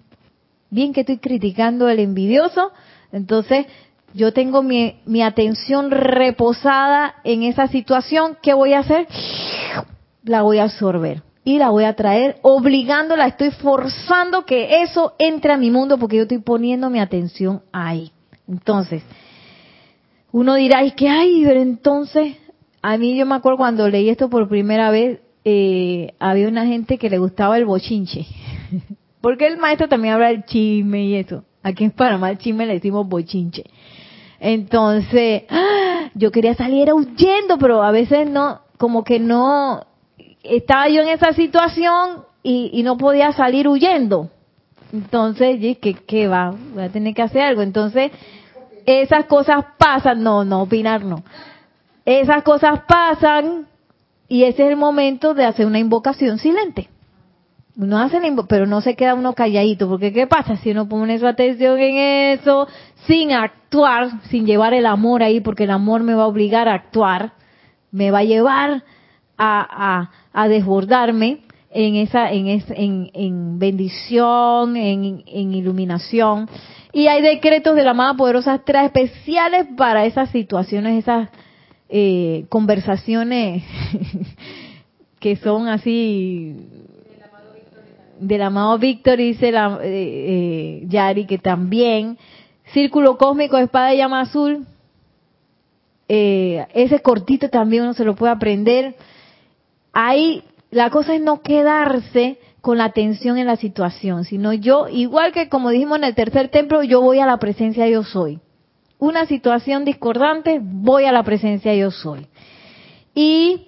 bien que estoy criticando al envidioso, entonces yo tengo mi, mi atención reposada en esa situación, ¿qué voy a hacer? la voy a absorber. y la voy a traer, obligándola, estoy forzando que eso entre a mi mundo porque yo estoy poniendo mi atención ahí. Entonces, uno dirá, ¿y qué hay? Pero entonces, a mí yo me acuerdo cuando leí esto por primera vez, eh, había una gente que le gustaba el bochinche. <laughs> Porque el maestro también habla del chisme y eso. Aquí en Panamá el chisme le decimos bochinche. Entonces, ¡ah! yo quería salir huyendo, pero a veces no, como que no, estaba yo en esa situación y, no podía salir huyendo. Entonces, ¿qué, ¿qué va? Voy a tener que hacer algo. Entonces, esas cosas pasan, no, no, opinar no. Esas cosas pasan y ese es el momento de hacer una invocación silente. Uno hace la pero no se queda uno calladito, porque ¿qué pasa si uno pone su atención en eso sin actuar, sin llevar el amor ahí, porque el amor me va a obligar a actuar, me va a llevar a, a, desbordarme en esa en, en, en bendición, en, en iluminación. Y hay decretos de la amada poderosa tres especiales para esas situaciones, esas eh, conversaciones <laughs> que son así del amado Víctor dice la, eh, eh, Yari que también círculo cósmico espada de llama azul. Ese cortito también uno se lo puede aprender. Ahí la cosa es no quedarse con la atención en la situación, sino yo, igual que como dijimos en el tercer templo, yo voy a la presencia yo soy. Una situación discordante, voy a la presencia yo soy. Y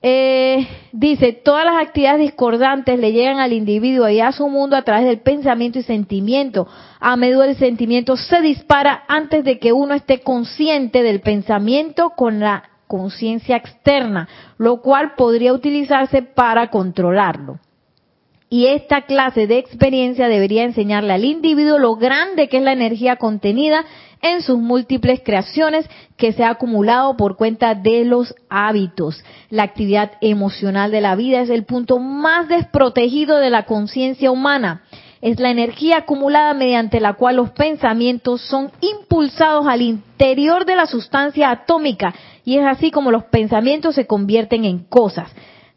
eh, dice, todas las actividades discordantes le llegan al individuo y a su mundo a través del pensamiento y sentimiento. A menudo el sentimiento se dispara antes de que uno esté consciente del pensamiento con la conciencia externa, lo cual podría utilizarse para controlarlo. Y esta clase de experiencia debería enseñarle al individuo lo grande que es la energía contenida en sus múltiples creaciones que se ha acumulado por cuenta de los hábitos. La actividad emocional de la vida es el punto más desprotegido de la conciencia humana. Es la energía acumulada mediante la cual los pensamientos son impulsados al interior de la sustancia atómica y es así como los pensamientos se convierten en cosas.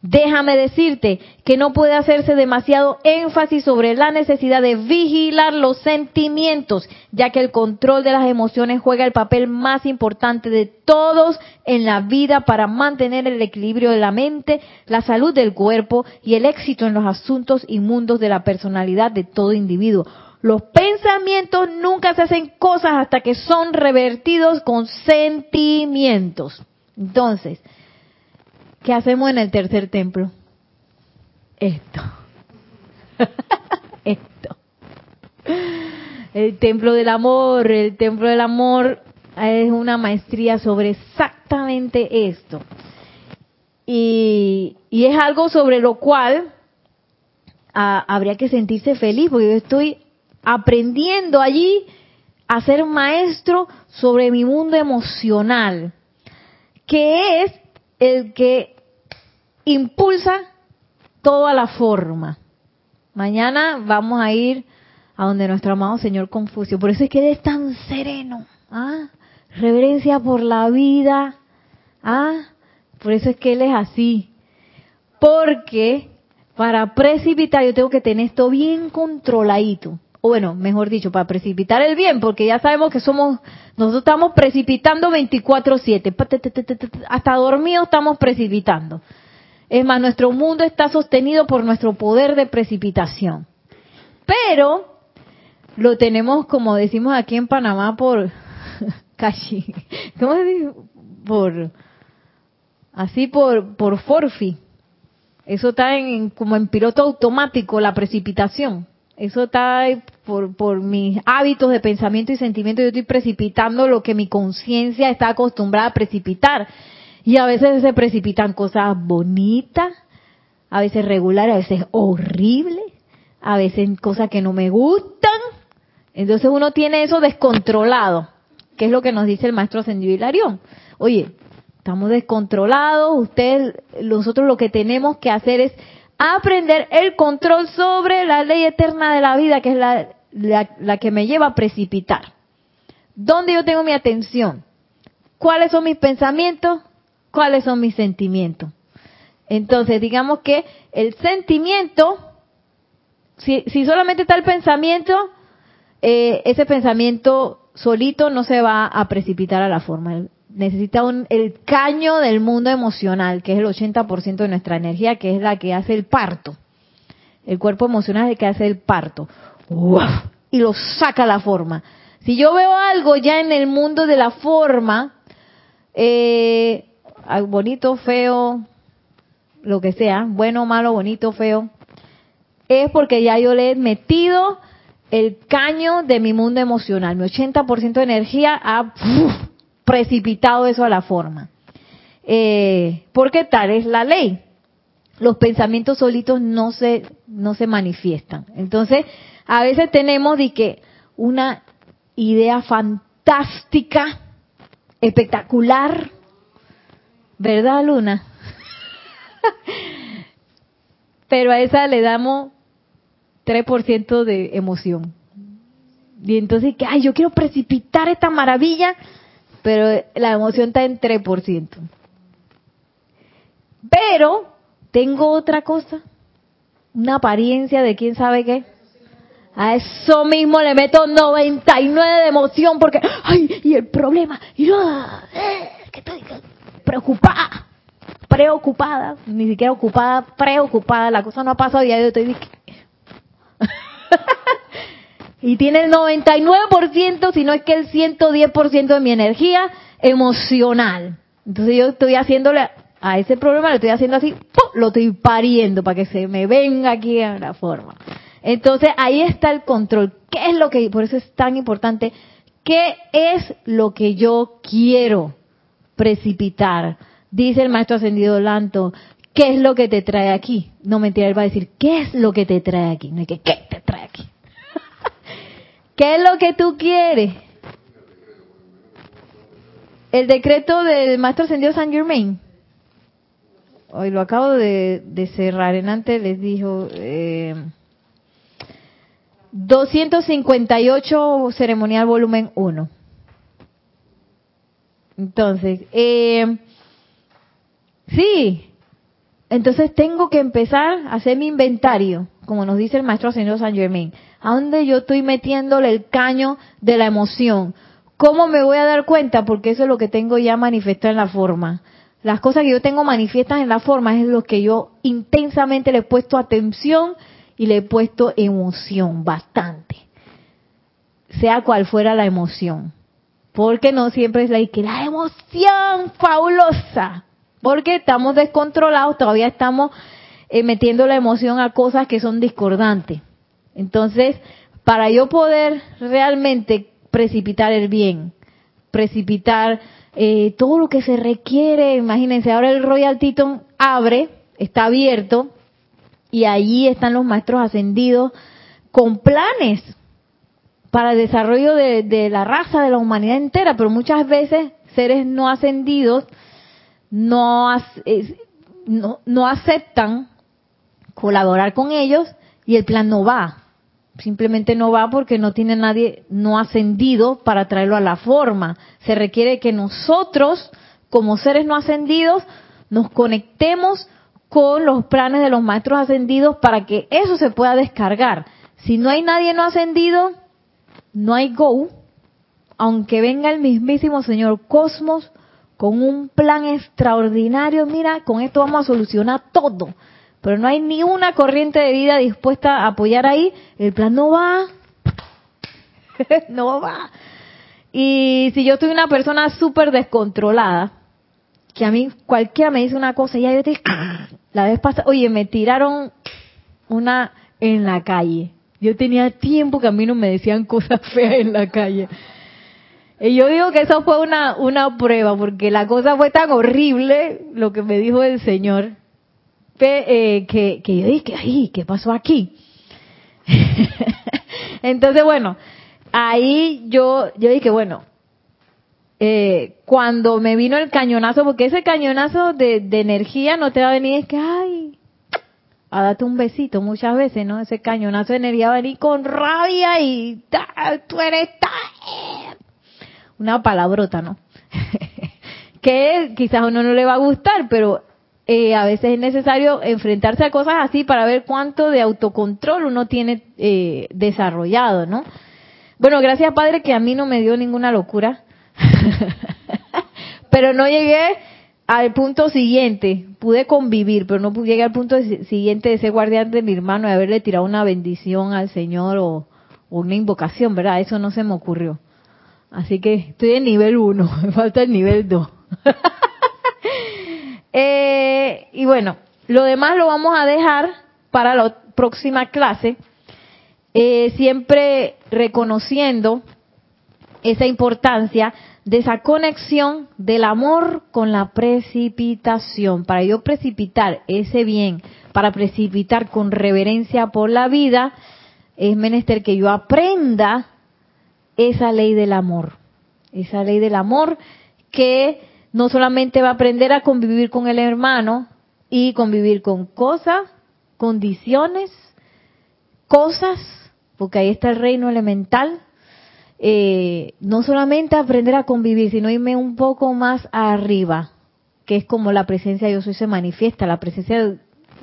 Déjame decirte que no puede hacerse demasiado énfasis sobre la necesidad de vigilar los sentimientos, ya que el control de las emociones juega el papel más importante de todos en la vida para mantener el equilibrio de la mente, la salud del cuerpo y el éxito en los asuntos inmundos de la personalidad de todo individuo. Los pensamientos nunca se hacen cosas hasta que son revertidos con sentimientos. Entonces, ¿Qué hacemos en el tercer templo? Esto. <laughs> Esto. El templo del amor, el templo del amor es una maestría sobre exactamente esto. Y, es algo sobre lo cual ah, habría que sentirse feliz, porque yo estoy aprendiendo allí a ser maestro sobre mi mundo emocional, que es el que impulsa toda la forma. Mañana vamos a ir a donde nuestro amado Señor Confucio. Por eso es que es tan sereno. ¿ah? Reverencia por la vida. ¿ah? Por eso es que Él es así. Porque para precipitar yo tengo que tener esto bien controladito. O bueno, mejor dicho, para precipitar el bien, porque ya sabemos que somos, nosotros estamos precipitando 24/7. Hasta dormidos estamos precipitando. Es más, nuestro mundo está sostenido por nuestro poder de precipitación. Pero lo tenemos, como decimos aquí en Panamá, por <laughs> casi, ¿cómo se dice? Por, así por, por forfi. Eso está en, como en piloto automático, la precipitación. Eso está por, por mis hábitos de pensamiento y sentimiento. Yo estoy precipitando lo que mi conciencia está acostumbrada a precipitar. Y a veces se precipitan cosas bonitas, a veces regulares, a veces horribles, a veces cosas que no me gustan. Entonces uno tiene eso descontrolado, que es lo que nos dice el maestro Ascendido. Oye, estamos descontrolados, usted, nosotros lo que tenemos que hacer es aprender el control sobre la ley eterna de la vida, que es la, la, que me lleva a precipitar. ¿Dónde yo tengo mi atención? ¿Cuáles son mis pensamientos? cuáles son mis sentimientos. Entonces, digamos que el sentimiento, si, si solamente está el pensamiento, eh, ese pensamiento solito no se va a precipitar a la forma. Necesita un, el caño del mundo emocional, que es el 80% de nuestra energía, que es la que hace el parto. El cuerpo emocional es el que hace el parto. Y lo saca la forma. Si yo veo algo ya en el mundo de la forma, eh, bonito, feo, lo que sea, bueno, malo, bonito, feo, es porque ya yo le he metido el caño de mi mundo emocional. Mi 80% de energía ha precipitado eso a la forma. Eh, porque tal es la ley. Los pensamientos solitos no se, no se manifiestan. Entonces, a veces tenemos de que una idea fantástica, espectacular, ¿verdad, Luna? <laughs> Pero a esa le damos 3% de emoción. Y entonces, que, ay, yo quiero precipitar esta maravilla, pero la emoción está en 3%. Pero tengo otra cosa, una apariencia de quién sabe qué. A eso mismo le meto 99 de emoción porque, ay, y el problema, y yo, eh, que estoy preocupada preocupada, ni siquiera ocupada, preocupada, la cosa no ha pasado y ya yo estoy <laughs> y tiene el 99%, si no es que el 110% de mi energía emocional. Entonces yo estoy haciéndole a ese problema, lo estoy haciendo así, lo estoy pariendo para que se me venga aquí a la forma. Entonces ahí está el control. ¿Qué es lo que, por eso es tan importante, qué es lo que yo quiero precipitar? Dice el maestro ascendido Lanto, ¿qué es lo que te trae aquí? No mentira, él va a decir, ¿qué es lo que te trae aquí? No hay que, ¿qué te trae aquí? ¿Qué es lo que tú quieres? El decreto del maestro ascendido San Germain. Hoy lo acabo de, cerrar. En antes les dijo eh, 258 ceremonial volumen 1. Entonces, eh, Sí. Entonces tengo que empezar a hacer mi inventario, como nos dice el maestro señor San Germain. ¿A dónde yo estoy metiéndole el caño de la emoción? ¿Cómo me voy a dar cuenta? Porque eso es lo que tengo ya manifestado en la forma. Las cosas que yo tengo manifiestas en la forma es lo que yo intensamente le he puesto atención y le he puesto emoción, bastante. Sea cual fuera la emoción. Porque no siempre es la que la emoción fabulosa porque estamos descontrolados, todavía estamos eh, metiendo la emoción a cosas que son discordantes. Entonces, para yo poder realmente precipitar el bien, precipitar eh, todo lo que se requiere, imagínense, ahora el Royal Teton abre, está abierto, y allí están los maestros ascendidos con planes para el desarrollo de, la raza, de la humanidad entera, pero muchas veces seres no ascendidos no, no, no aceptan colaborar con ellos y el plan no va. Simplemente no va porque no tiene nadie no ascendido para traerlo a la forma. Se requiere que nosotros, como seres no ascendidos, nos conectemos con los planes de los maestros ascendidos para que eso se pueda descargar. Si no hay nadie no ascendido, no hay go, aunque venga el mismísimo Señor Cosmos con un plan extraordinario, mira, con esto vamos a solucionar todo. Pero no hay ni una corriente de vida dispuesta a apoyar ahí, el plan no va. <laughs> no va. Y si yo soy una persona súper descontrolada, que a mí cualquiera me dice una cosa y ya yo te... <clears throat> La vez pasada, oye, me tiraron una en la calle. Yo tenía tiempo que a mí no me decían <laughs> cosas feas en la calle. Y yo digo que eso fue una, una prueba, porque la cosa fue tan horrible, lo que me dijo el Señor, eh, que, que yo dije, ay, ¿qué pasó aquí? <laughs> Entonces, bueno, ahí yo, yo dije, bueno, eh, cuando me vino el cañonazo, porque ese cañonazo de, de energía no te va a venir, es que, ay, a darte un besito muchas veces, ¿no? Ese cañonazo de energía va a venir con rabia y tú eres una palabrota, ¿no? <laughs> que quizás a uno no le va a gustar, pero eh, a veces es necesario enfrentarse a cosas así para ver cuánto de autocontrol uno tiene eh, desarrollado, ¿no? Bueno, gracias Padre que a mí no me dio ninguna locura, <laughs> pero no llegué al punto siguiente, pude convivir, pero no llegué al punto siguiente de ser guardián de mi hermano y haberle tirado una bendición al Señor o, una invocación, ¿verdad? Eso no se me ocurrió. Así que estoy en nivel 1, <laughs> me falta el nivel 2. <laughs> Eh, y bueno, lo demás lo vamos a dejar para la próxima clase, eh, siempre reconociendo esa importancia de esa conexión del amor con la precipitación. Para yo precipitar ese bien, para precipitar con reverencia por la vida, es menester que yo aprenda esa ley del amor. Esa ley del amor que no solamente va a aprender a convivir con el hermano y convivir con cosas, condiciones, cosas, porque ahí está el reino elemental, eh, no solamente aprender a convivir, sino irme un poco más arriba, que es como la presencia de yo soy se manifiesta. La presencia de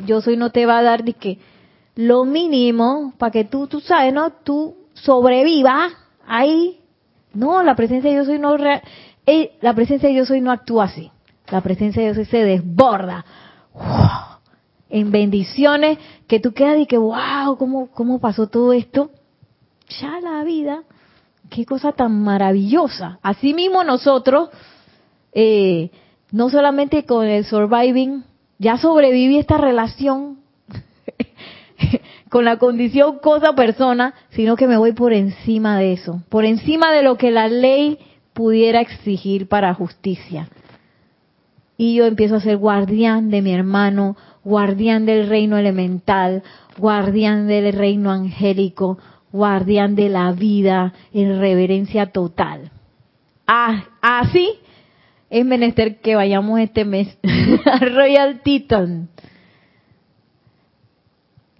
yo soy no te va a dar de que lo mínimo para que tú, tú sabes, ¿no? Tú sobrevivas ahí. No, la presencia de yo soy no la presencia de yo soy no actúa así. La presencia de yo soy se desborda. en bendiciones que tú quedas y que, wow, ¿cómo, ¿cómo pasó todo esto? Ya la vida, qué cosa tan maravillosa. Asimismo nosotros, eh, no solamente con el surviving, ya sobreviví esta relación <laughs> con la condición cosa-persona, sino que me voy por encima de eso, por encima de lo que la ley pudiera exigir para justicia. Y yo empiezo a ser guardián de mi hermano, guardián del reino elemental, guardián del reino angélico, guardián de la vida en reverencia total. Ah, así es menester que vayamos este mes <laughs> a Royal Teton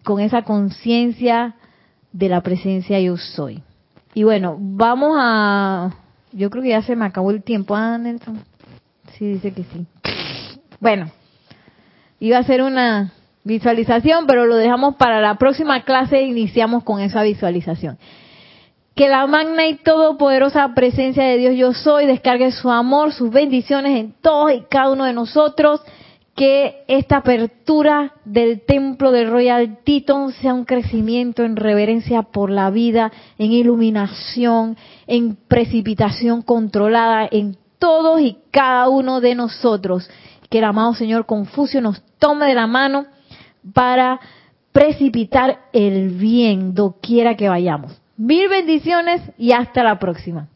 con esa conciencia de la presencia yo soy. Y bueno, vamos a yo creo que ya se me acabó el tiempo, ah, Nelson. Sí, dice que sí. Bueno, iba a hacer una visualización, pero lo dejamos para la próxima clase e iniciamos con esa visualización. Que la magna y todopoderosa presencia de Dios yo soy descargue su amor, sus bendiciones en todos y cada uno de nosotros que esta apertura del templo de Royal Teton sea un crecimiento en reverencia por la vida, en iluminación, en precipitación controlada en todos y cada uno de nosotros. Que el amado Señor Confucio nos tome de la mano para precipitar el bien doquiera que vayamos. Mil bendiciones y hasta la próxima.